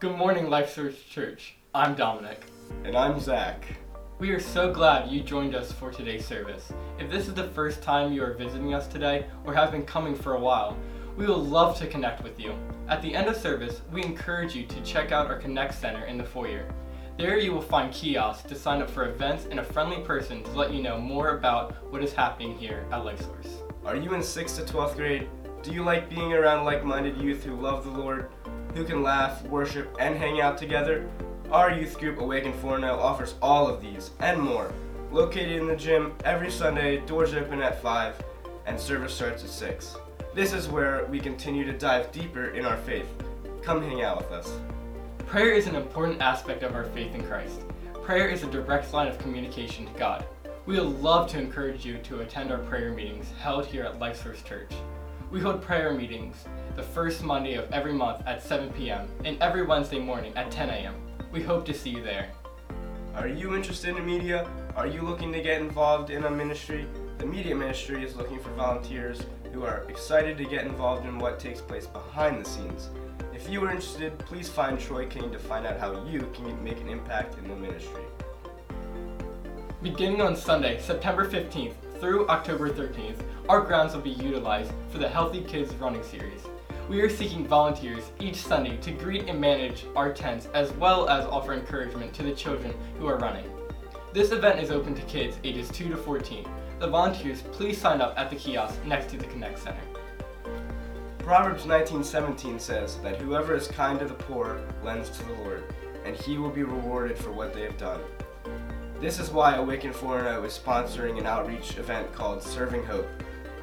Good morning, Life Source Church. I'm Dominic. And I'm Zach. We are so glad you joined us for today's service. If this is the first time you are visiting us today or have been coming for a while, we would love to connect with you. At the end of service, we encourage you to check out our Connect Center in the foyer. There you will find kiosks to sign up for events and a friendly person to let you know more about what is happening here at Life Source. Are you in 6th to 12th grade? Do you like being around like minded youth who love the Lord, who can laugh, worship, and hang out together? Our youth group Awaken 4 Now offers all of these and more. Located in the gym every Sunday, doors open at 5, and service starts at 6. This is where we continue to dive deeper in our faith. Come hang out with us. Prayer is an important aspect of our faith in Christ. Prayer is a direct line of communication to God. We would love to encourage you to attend our prayer meetings held here at Life Source Church. We hold prayer meetings the first Monday of every month at 7 p.m. and every Wednesday morning at 10 a.m. We hope to see you there. Are you interested in media? Are you looking to get involved in a ministry? The media ministry is looking for volunteers who are excited to get involved in what takes place behind the scenes. If you are interested, please find Troy King to find out how you can make an impact in the ministry. Beginning on Sunday, September 15th through October 13th, our grounds will be utilized for the Healthy Kids Running Series. We are seeking volunteers each Sunday to greet and manage our tents as well as offer encouragement to the children who are running. This event is open to kids ages 2 to 14. The volunteers please sign up at the kiosk next to the Connect Center. Proverbs 19:17 says that whoever is kind to the poor lends to the Lord, and he will be rewarded for what they have done. This is why Awaken 4.0 is sponsoring an outreach event called Serving Hope.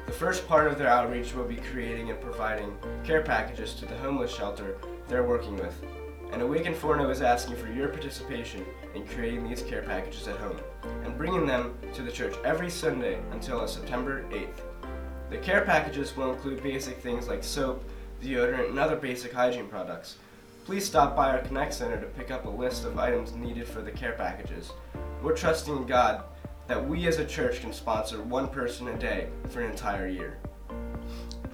The first part of their outreach will be creating and providing care packages to the homeless shelter they're working with. And Awaken 4.0 is asking for your participation in creating these care packages at home and bringing them to the church every Sunday until September 8th. The care packages will include basic things like soap, deodorant, and other basic hygiene products. Please stop by our Connect Center to pick up a list of items needed for the care packages. We're trusting in God that we as a church can sponsor one person a day for an entire year.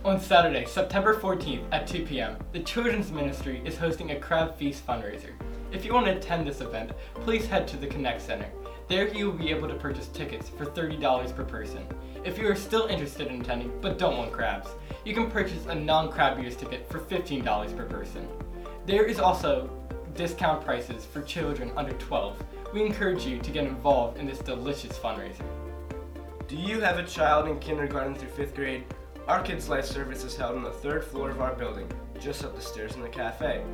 On Saturday, September 14th at 2 p.m., the Children's Ministry is hosting a Crab Feast fundraiser. If you want to attend this event, please head to the Connect Center. There you will be able to purchase tickets for $30 per person. If you are still interested in attending but don't want crabs, you can purchase a non-crab ears ticket for $15 per person. There is also discount prices for children under 12. We encourage you to get involved in this delicious fundraiser. Do you have a child in kindergarten through fifth grade? Our Kids Life service is held on the third floor of our building, just up the stairs in the cafe.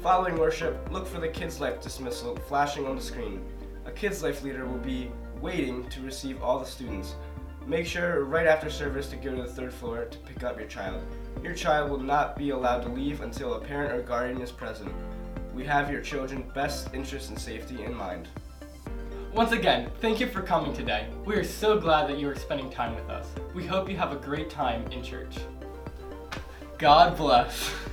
Following worship, look for the Kids Life dismissal flashing on the screen. A Kids Life leader will be waiting to receive all the students. Make sure right after service to go to the third floor to pick up your child. Your child will not be allowed to leave until a parent or guardian is present. We have your children's best interests and safety in mind. Once again, thank you for coming today. We are so glad that you are spending time with us. We hope you have a great time in church. God bless.